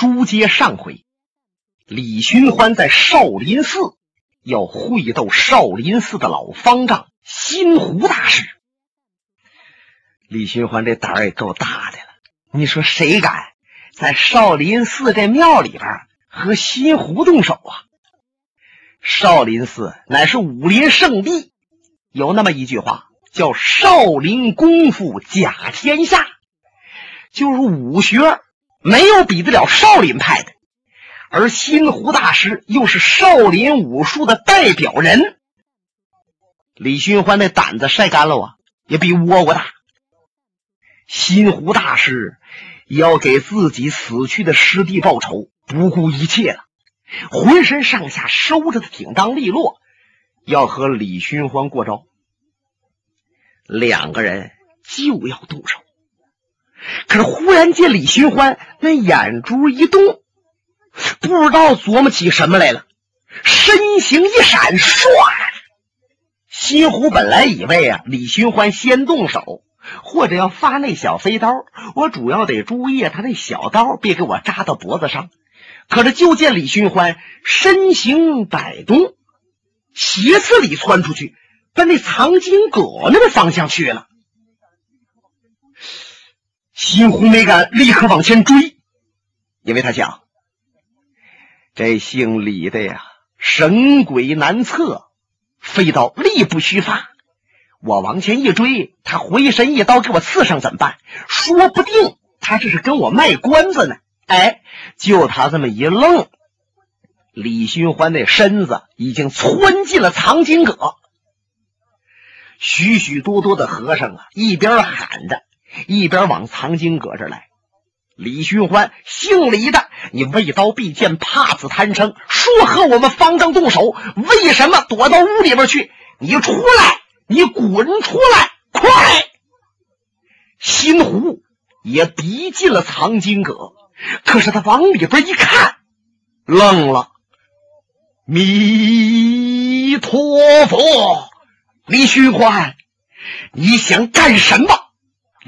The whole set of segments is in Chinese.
书接上回，李寻欢在少林寺要会斗少林寺的老方丈新湖大师。李寻欢这胆儿也够大的了，你说谁敢在少林寺这庙里边和新湖动手啊？少林寺乃是武林圣地，有那么一句话叫“少林功夫甲天下”，就是武学。没有比得了少林派的，而新湖大师又是少林武术的代表人。李寻欢那胆子晒干了啊，也比倭瓜大。新湖大师要给自己死去的师弟报仇，不顾一切了，浑身上下收着的挺当利落，要和李寻欢过招。两个人就要动手。可是忽然间，李寻欢那眼珠一动，不知道琢磨起什么来了，身形一闪，唰！新湖本来以为啊，李寻欢先动手，或者要发那小飞刀，我主要得注意他那小刀别给我扎到脖子上。可是就见李寻欢身形摆动，斜刺里窜出去，奔那藏经阁那个方向去了。心湖没敢立刻往前追，因为他想，这姓李的呀，神鬼难测，飞刀力不虚发。我往前一追，他回身一刀给我刺上怎么办？说不定他这是跟我卖关子呢。哎，就他这么一愣，李寻欢那身子已经窜进了藏经阁。许许多多的和尚啊，一边喊着。一边往藏经阁这来，李寻欢，姓李的，你为刀必剑，怕死贪生，说和我们方丈动手，为什么躲到屋里边去？你出来，你滚出来，快！新湖也逼近了藏经阁，可是他往里边一看，愣了。弥陀佛，李寻欢，你想干什么？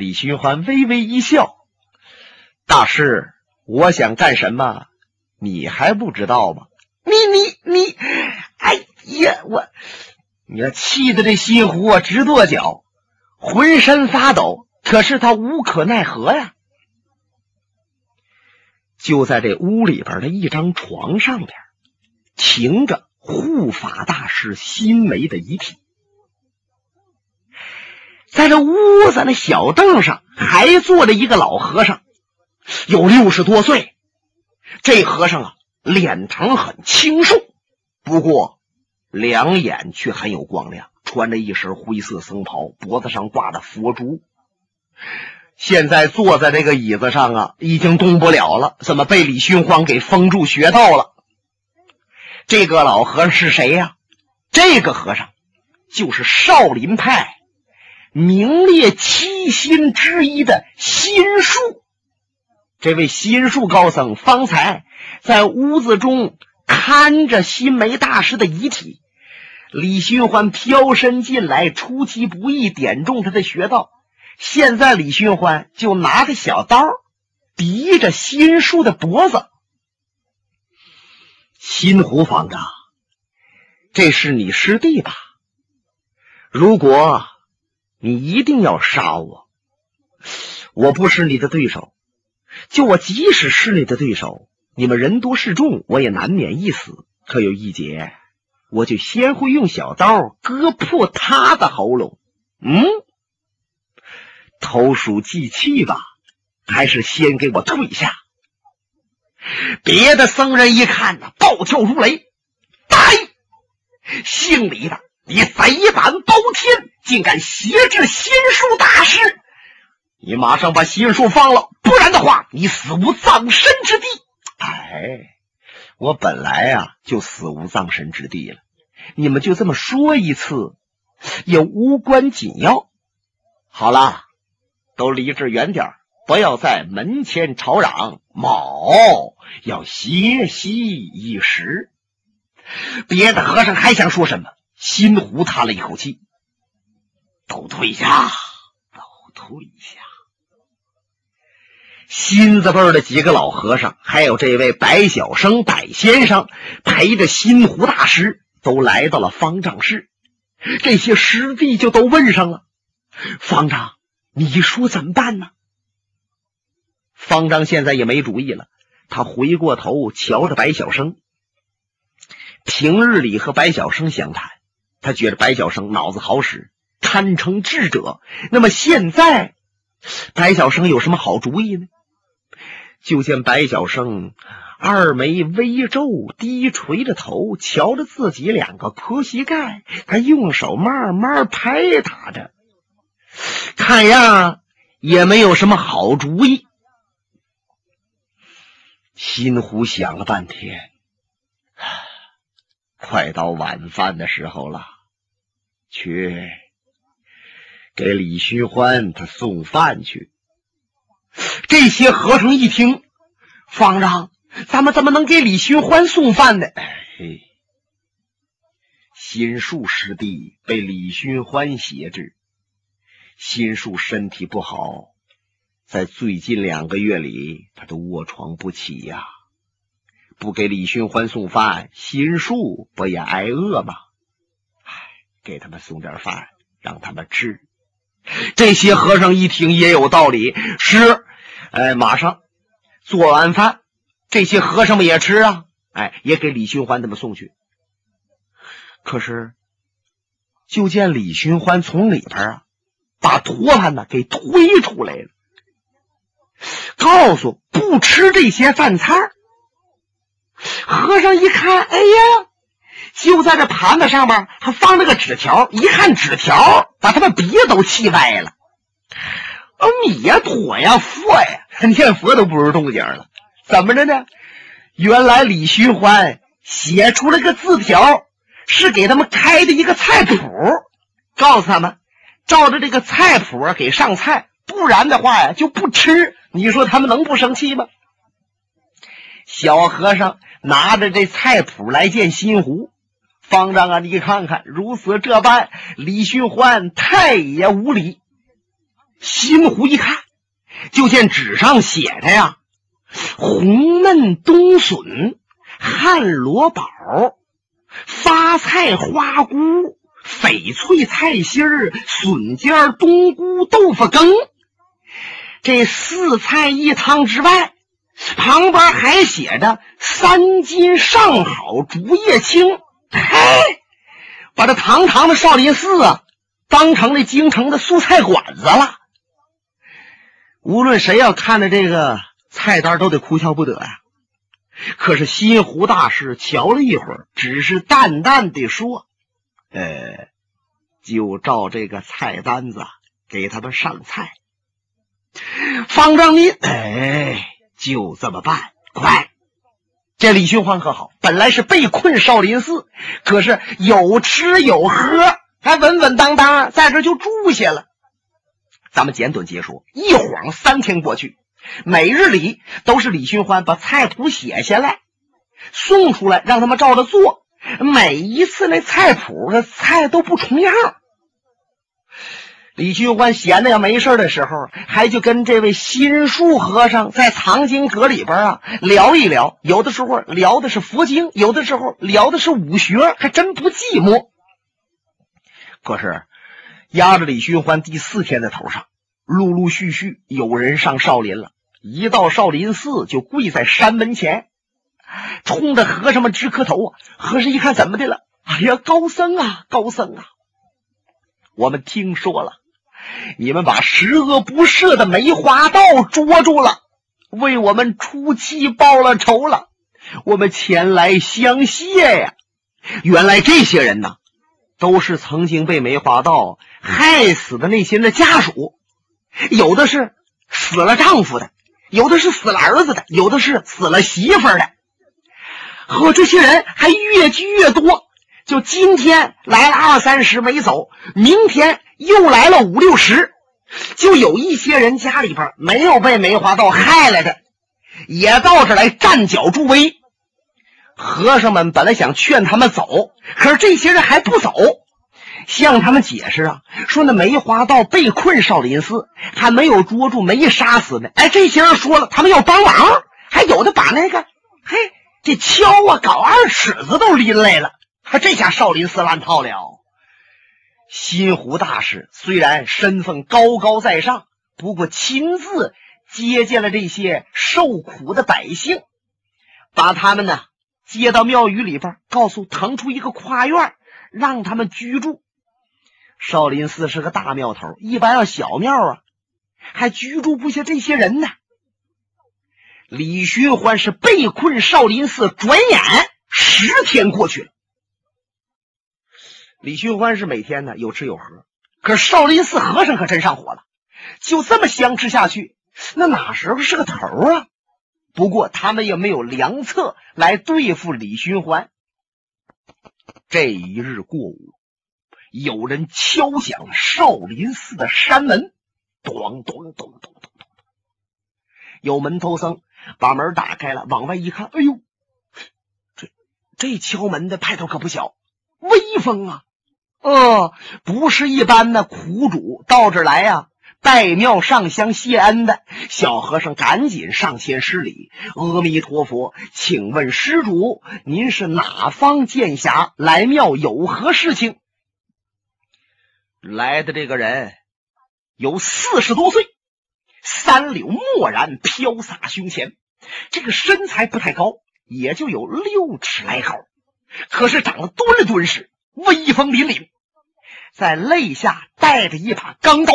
李寻欢微微一笑：“大师，我想干什么，你还不知道吗？你你你，哎呀，我，你气的这西湖啊直跺脚，浑身发抖。可是他无可奈何呀。就在这屋里边的一张床上边，停着护法大师新梅的遗体。”在这屋子那小凳上还坐着一个老和尚，有六十多岁。这和尚啊，脸庞很清瘦，不过两眼却很有光亮，穿着一身灰色僧袍，脖子上挂着佛珠。现在坐在这个椅子上啊，已经动不了了，怎么被李寻欢给封住穴道了？这个老和尚是谁呀？这个和尚就是少林派。名列七星之一的心术，这位心术高僧方才在屋子中看着心梅大师的遗体。李寻欢飘身进来，出其不意点中他的穴道。现在李寻欢就拿着小刀抵着心术的脖子。新湖方丈，这是你师弟吧？如果。你一定要杀我！我不是你的对手。就我即使是你的对手，你们人多势众，我也难免一死。可有一劫，我就先会用小刀割破他的喉咙。嗯，投鼠忌器吧，还是先给我退下？别的僧人一看呢，暴跳如雷：“呆！姓李的！”你贼胆包天，竟敢挟制心术大师！你马上把心术放了，不然的话，你死无葬身之地。哎，我本来呀就死无葬身之地了，你们就这么说一次，也无关紧要。好了，都离这远点不要在门前吵嚷。某要歇息一时。别的和尚还想说什么？新湖叹了一口气：“都退下，都退下。”新字辈的几个老和尚，还有这位白小生白先生，陪着新湖大师，都来到了方丈室。这些师弟就都问上了：“方丈，你说怎么办呢？”方丈现在也没主意了，他回过头瞧着白小生。平日里和白小生相谈，他觉得白小生脑子好使，堪称智者。那么现在，白小生有什么好主意呢？就见白小生二眉微皱，低垂着头，瞧着自己两个磕膝盖，他用手慢慢拍打着，看样也没有什么好主意。心湖想了半天。快到晚饭的时候了，去给李寻欢他送饭去。这些和尚一听，方丈，咱们怎么能给李寻欢送饭呢？嘿，心术师弟被李寻欢挟制，心术身体不好，在最近两个月里，他都卧床不起呀。不给李寻欢送饭，心术不也挨饿吗？唉，给他们送点饭，让他们吃。这些和尚一听也有道理，是，哎，马上做完饭，这些和尚们也吃啊，哎，也给李寻欢他们送去。可是，就见李寻欢从里边啊，把托盘呢给推出来了，告诉不吃这些饭菜。和尚一看，哎呀，就在这盘子上面还放了个纸条。一看纸条，把他们鼻子都气歪了。阿弥陀呀，佛呀，念佛都不如动静了。怎么着呢？原来李寻欢写出了个字条，是给他们开的一个菜谱，告诉他们照着这个菜谱给上菜，不然的话呀就不吃。你说他们能不生气吗？小和尚。拿着这菜谱来见新湖方丈啊！你看看，如此这般，李寻欢太也无礼。新湖一看，就见纸上写着呀：“红嫩冬笋、旱萝宝、发菜花菇、翡翠菜心儿、笋尖、冬菇、豆腐羹。这四菜一汤之外。”旁边还写着“三斤上好竹叶青”，嘿，把这堂堂的少林寺啊，当成那京城的素菜馆子了。无论谁要看着这个菜单，都得哭笑不得呀。可是西湖大师瞧了一会儿，只是淡淡的说：“呃，就照这个菜单子给他们上菜。”方丈您，哎。就这么办，快！这李寻欢可好，本来是被困少林寺，可是有吃有喝，还稳稳当当在这就住下了。咱们简短结说，一晃三天过去，每日里都是李寻欢把菜谱写下来，送出来让他们照着做。每一次那菜谱的菜都不重样。李寻欢闲的要没事的时候，还就跟这位心术和尚在藏经阁里边啊聊一聊。有的时候聊的是佛经，有的时候聊的是武学，还真不寂寞。可是压着李寻欢第四天的头上，陆陆续续有人上少林了。一到少林寺，就跪在山门前，冲着和尚们直磕头啊！和尚一看，怎么的了？哎呀，高僧啊，高僧啊！我们听说了。你们把十恶不赦的梅花道捉住了，为我们出气报了仇了，我们前来相谢呀！原来这些人呢，都是曾经被梅花道害死的那些人的家属，有的是死了丈夫的，有的是死了儿子的，有的是死了媳妇的。呵，这些人还越聚越多，就今天来了二三十没走，明天。又来了五六十，就有一些人家里边没有被梅花道害了的，也到这来站脚助威。和尚们本来想劝他们走，可是这些人还不走。向他们解释啊，说那梅花道被困少林寺，还没有捉住，没杀死呢。哎，这些人说了，他们要帮忙，还有的把那个，嘿，这锹啊、镐、二尺子都拎来了。这下少林寺乱套了。新湖大师虽然身份高高在上，不过亲自接见了这些受苦的百姓，把他们呢接到庙宇里边，告诉腾出一个跨院，让他们居住。少林寺是个大庙头，一般要小庙啊，还居住不下这些人呢。李寻欢是被困少林寺，转眼十天过去了。李寻欢是每天呢有吃有喝，可少林寺和尚可真上火了，就这么相持下去，那哪时候是个头啊？不过他们也没有良策来对付李寻欢。这一日过午，有人敲响少林寺的山门，咚咚咚咚咚咚。有门头僧把门打开了，往外一看，哎呦，这这敲门的派头可不小，威风啊！哦，不是一般的苦主到这儿来呀，拜庙上香谢恩的小和尚赶紧上前施礼：“阿弥陀佛，请问施主，您是哪方剑侠？来庙有何事情？”来的这个人有四十多岁，三绺墨然飘洒胸前，这个身材不太高，也就有六尺来高，可是长得敦敦实。威风凛凛，在肋下带着一把钢刀，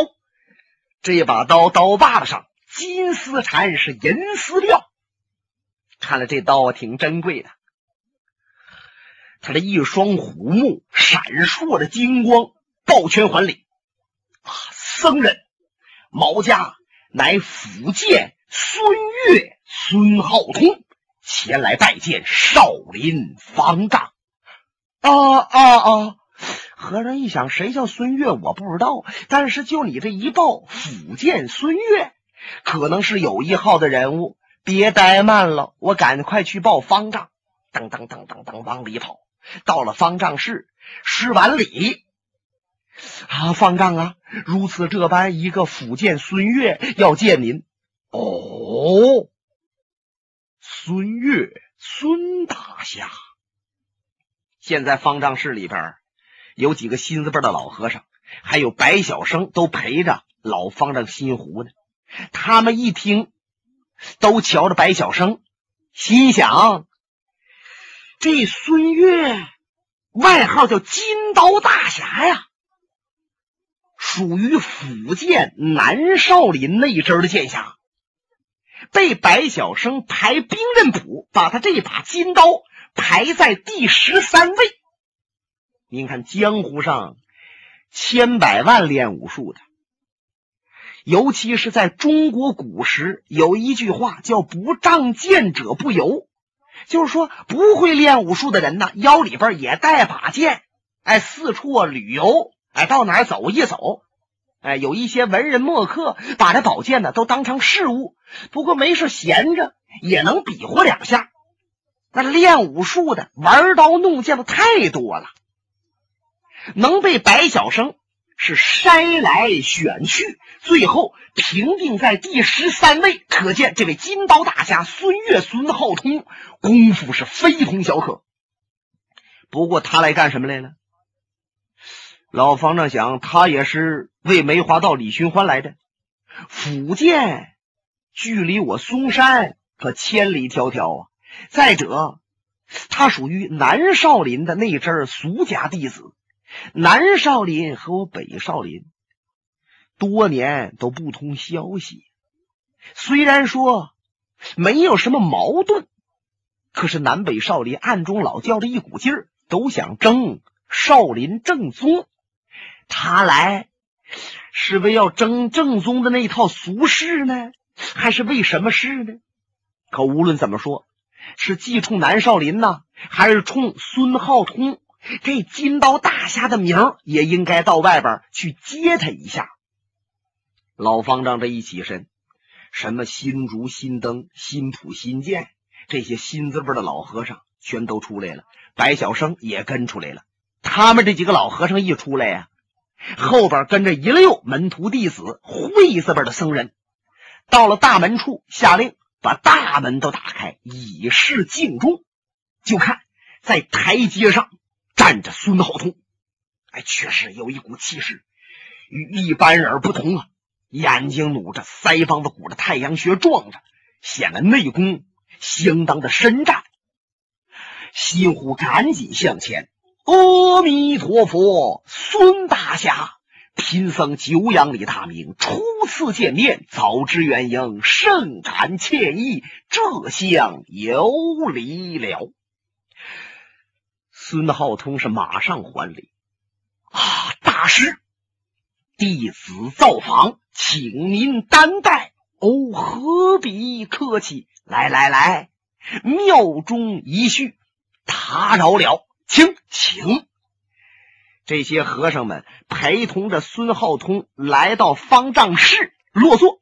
这把刀刀把子上金丝缠，是银丝料。看来这刀挺珍贵的。他的一双虎目闪烁着金光，抱拳还礼：“啊，僧人，毛家乃福建孙岳孙浩通，前来拜见少林方丈。”啊啊啊！和尚一想，谁叫孙越？我不知道。但是就你这一报，福建孙越，可能是有一号的人物。别怠慢了，我赶快去报方丈。噔噔噔噔噔，往里跑。到了方丈室，施完礼。啊，方丈啊，如此这般，一个福建孙越要见您。哦，孙越，孙大侠。现在方丈室里边有几个新字辈的老和尚，还有白小生都陪着老方丈心湖呢。他们一听，都瞧着白小生，心想：这孙越外号叫金刀大侠呀，属于福建南少林那一支的剑侠，被白小生排兵刃谱，把他这把金刀。排在第十三位。您看，江湖上千百万练武术的，尤其是在中国古时，有一句话叫“不仗剑者不游”，就是说不会练武术的人呢，腰里边也带把剑，哎，四处旅游，哎，到哪走一走，哎，有一些文人墨客把这宝剑呢都当成饰物，不过没事闲着也能比划两下。那练武术的玩刀弄剑的太多了，能被白小生是筛来选去，最后评定在第十三位。可见这位金刀大侠孙越、孙浩通功夫是非同小可。不过他来干什么来了？老方丈想，他也是为梅花道李寻欢来的。福建距离我嵩山可千里迢迢啊。再者，他属于南少林的那支俗家弟子。南少林和我北少林多年都不通消息。虽然说没有什么矛盾，可是南北少林暗中老较着一股劲儿，都想争少林正宗。他来是为要争正宗的那套俗事呢，还是为什么事呢？可无论怎么说。是既冲南少林呢，还是冲孙浩通？这金刀大侠的名也应该到外边去接他一下。老方丈这一起身，什么新竹、新灯、新普、新建，这些新字辈的老和尚全都出来了。白小生也跟出来了。他们这几个老和尚一出来呀，后边跟着一溜门徒弟子、会字辈的僧人。到了大门处，下令把大门都打开，以示敬重。就看在台阶上站着孙浩通，哎，确实有一股气势，与一般人不同啊！眼睛努着，腮帮子鼓着，太阳穴撞着，显得内功相当的深湛。西湖赶紧向前，阿弥陀佛，孙大侠。贫僧久仰李大明，初次见面，早知原因，甚感歉意，这厢有礼了。孙浩通是马上还礼啊，大师，弟子造访，请您担待。哦，何必客气？来来来，庙中一叙，打扰了，请请。这些和尚们陪同着孙浩通来到方丈室落座。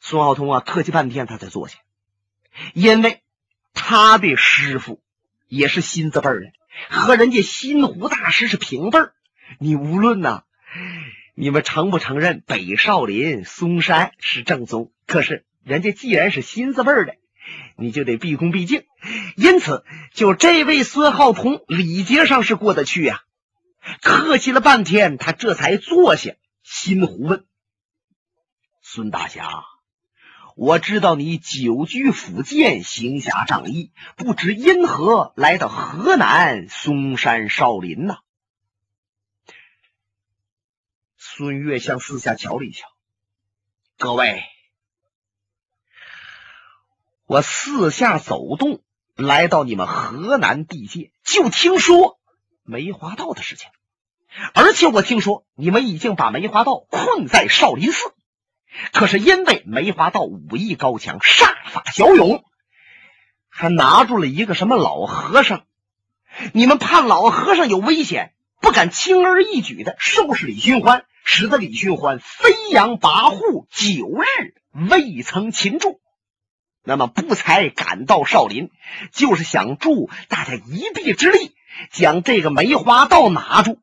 孙浩通啊，客气半天，他才坐下，因为他的师傅也是新字辈儿的，和人家新湖大师是平辈儿。你无论呐，你们承不承认北少林嵩山是正宗？可是人家既然是新字辈儿的，你就得毕恭毕敬。因此，就这位孙浩通礼节上是过得去呀。客气了半天，他这才坐下。心湖问：“孙大侠，我知道你久居福建，行侠仗义，不知因何来到河南嵩山少林呢？”孙越向四下瞧了一瞧：“各位，我四下走动，来到你们河南地界，就听说。”梅花道的事情，而且我听说你们已经把梅花道困在少林寺，可是因为梅花道武艺高强，杀法骁勇，还拿住了一个什么老和尚。你们怕老和尚有危险，不敢轻而易举的收拾李寻欢，使得李寻欢飞扬跋扈九日未曾擒住。那么不才赶到少林，就是想助大家一臂之力。将这个梅花道拿住，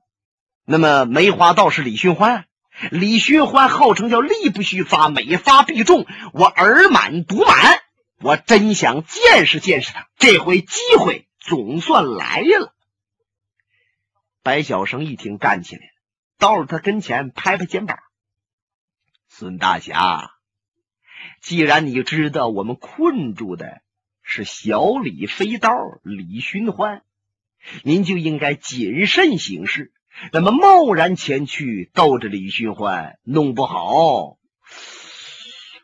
那么梅花道是李寻欢，李寻欢号称叫力不虚发，每发必中。我耳满独满，我真想见识见识他。这回机会总算来了。白小生一听，站起来了到了他跟前，拍拍肩膀：“孙大侠，既然你知道我们困住的是小李飞刀李寻欢。”您就应该谨慎行事，那么贸然前去逗着李寻欢，弄不好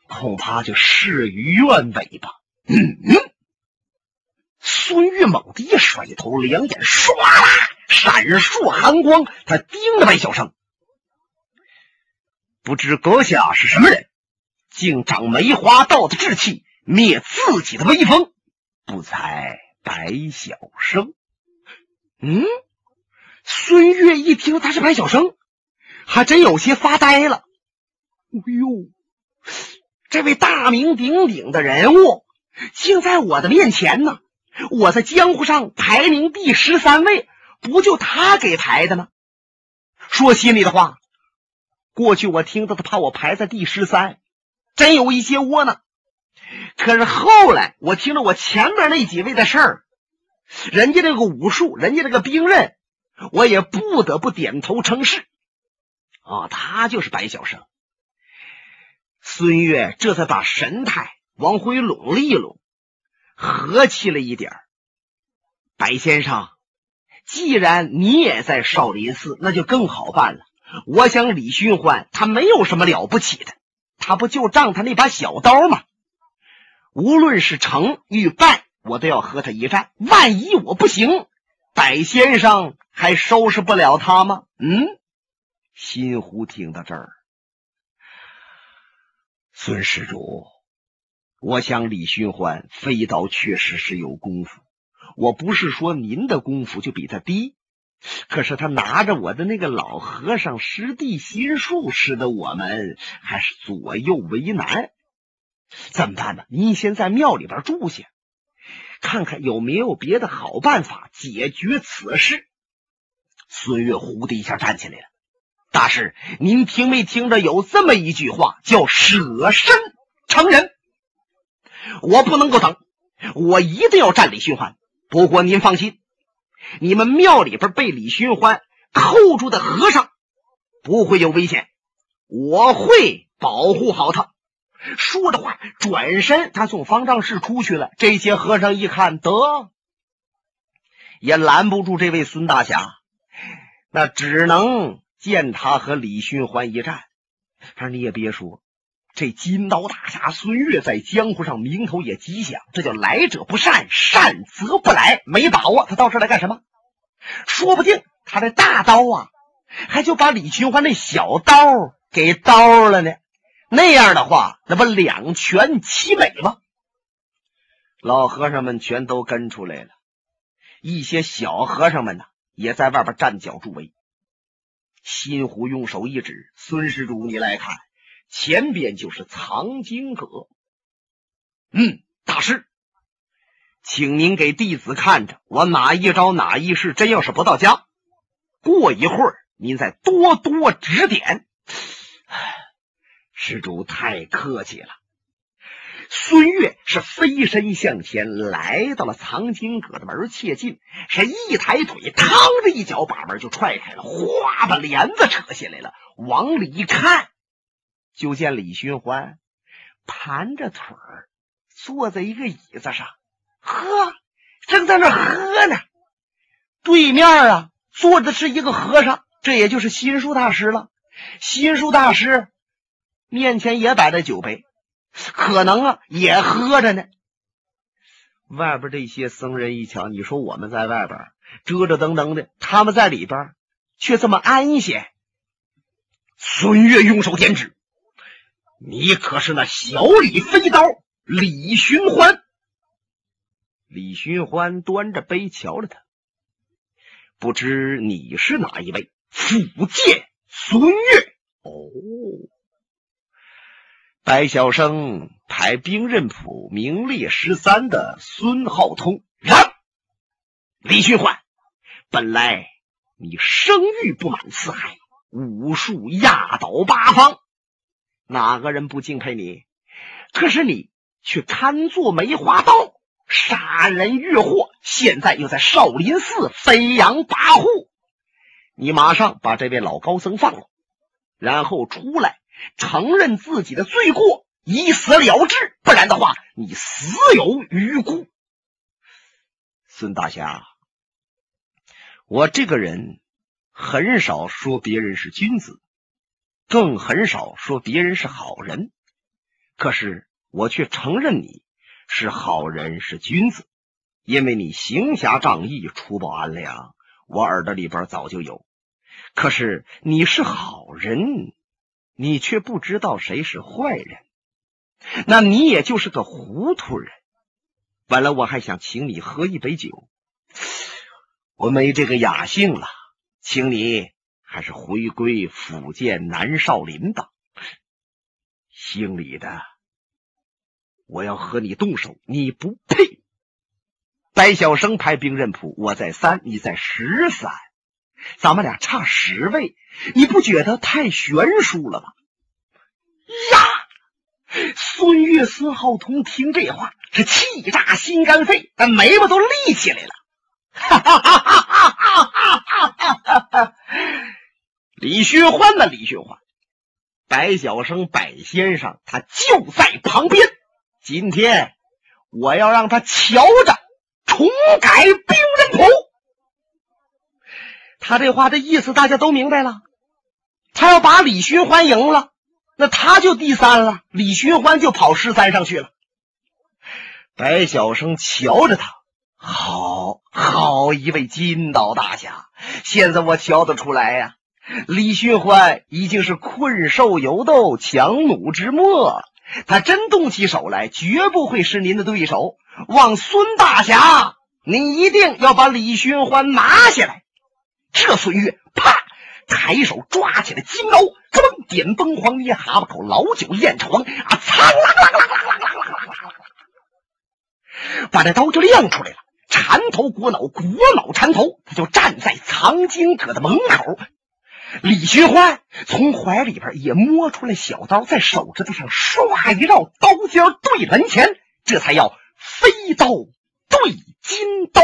恐怕就事与愿违吧。嗯。孙玉猛地一甩头，两眼唰啦闪烁寒光，他盯着白小生，不知阁下是什么人，竟长梅花道的志气，灭自己的威风，不才白小生。嗯，孙越一听他是白小生，还真有些发呆了。哎呦，这位大名鼎鼎的人物，竟在我的面前呢！我在江湖上排名第十三位，不就他给排的吗？说心里的话，过去我听到他怕我排在第十三，真有一些窝囊。可是后来我听了我前面那几位的事儿。人家这个武术，人家这个兵刃，我也不得不点头称是。啊，他就是白小生。孙越这才把神态往回拢了一拢，和气了一点白先生，既然你也在少林寺，那就更好办了。我想李寻欢他没有什么了不起的，他不就仗他那把小刀吗？无论是成与败。我都要和他一战，万一我不行，白先生还收拾不了他吗？嗯，新湖听到这儿，孙施主，我想李寻欢飞刀确实是有功夫，我不是说您的功夫就比他低，可是他拿着我的那个老和尚师弟心术，使得我们还是左右为难。怎么办呢？您先在庙里边住下。看看有没有别的好办法解决此事。孙越呼的一下站起来了。大师，您听没听着有这么一句话，叫舍身成仁？我不能够等，我一定要战李寻欢。不过您放心，你们庙里边被李寻欢扣住的和尚不会有危险，我会保护好他。说着话，转身他从方丈室出去了。这些和尚一看，得也拦不住这位孙大侠，那只能见他和李寻欢一战。他说：“你也别说，这金刀大侠孙越在江湖上名头也极响，这叫来者不善，善则不来。没把握，他到这来干什么？说不定他这大刀啊，还就把李寻欢那小刀给刀了呢。”那样的话，那不两全其美吗？老和尚们全都跟出来了，一些小和尚们呢，也在外边站脚助威。新湖用手一指：“孙施主，你来看，前边就是藏经阁。”嗯，大师，请您给弟子看着，我哪一招哪一式，真要是不到家，过一会儿您再多多指点。施主太客气了。孙越是飞身向前，来到了藏经阁的门切近，是一抬腿，嘡的一脚把门就踹开了，哗把帘子扯下来了。往里一看，就见李寻欢盘着腿儿坐在一个椅子上，喝，正在那喝呢。对面啊，坐的是一个和尚，这也就是心术大师了。心术大师。面前也摆着酒杯，可能啊也喝着呢。外边这些僧人一瞧，你说我们在外边遮遮登登的，他们在里边却这么安闲。孙越用手点指：“你可是那小李飞刀李寻欢？”李寻欢端着杯瞧着他，不知你是哪一位？福建孙越哦。白晓生排兵刃谱名列十三的孙浩通，让李寻欢，本来你声誉不满四海，武术压倒八方，哪个人不敬佩你？可是你却贪做梅花刀，杀人越货，现在又在少林寺飞扬跋扈，你马上把这位老高僧放了，然后出来。承认自己的罪过，以死了之，不然的话，你死有余辜。孙大侠，我这个人很少说别人是君子，更很少说别人是好人，可是我却承认你是好人，是君子，因为你行侠仗义，除暴安良，我耳朵里边早就有。可是你是好人。你却不知道谁是坏人，那你也就是个糊涂人。本来我还想请你喝一杯酒，我没这个雅兴了，请你还是回归福建南少林吧。姓李的，我要和你动手，你不配。白晓生排兵刃谱，我在三，你在十三。咱们俩差十位，你不觉得太悬殊了吗？呀！孙越、孙浩通听这话是气炸心肝肺，那眉毛都立起来了。哈哈哈哈哈哈！李寻欢呢？李寻欢，白晓生，白先生，他就在旁边。今天我要让他瞧着重改兵刃谱。他这话的意思大家都明白了，他要把李寻欢赢了，那他就第三了，李寻欢就跑十三上去了。白晓生瞧着他，好好一位金刀大侠，现在我瞧得出来呀，李寻欢已经是困兽犹斗，强弩之末，他真动起手来，绝不会是您的对手。望孙大侠，你一定要把李寻欢拿下来。这孙悦啪抬手抓起了金刀装点崩黄捏蛤蟆口老酒雁床啊苍狼把这刀就亮出来了缠头裹脑裹脑缠头他就站在藏经阁的门口李寻欢从怀里边也摸出了小刀在手指头上刷一绕刀尖对门前这才要飞刀对金刀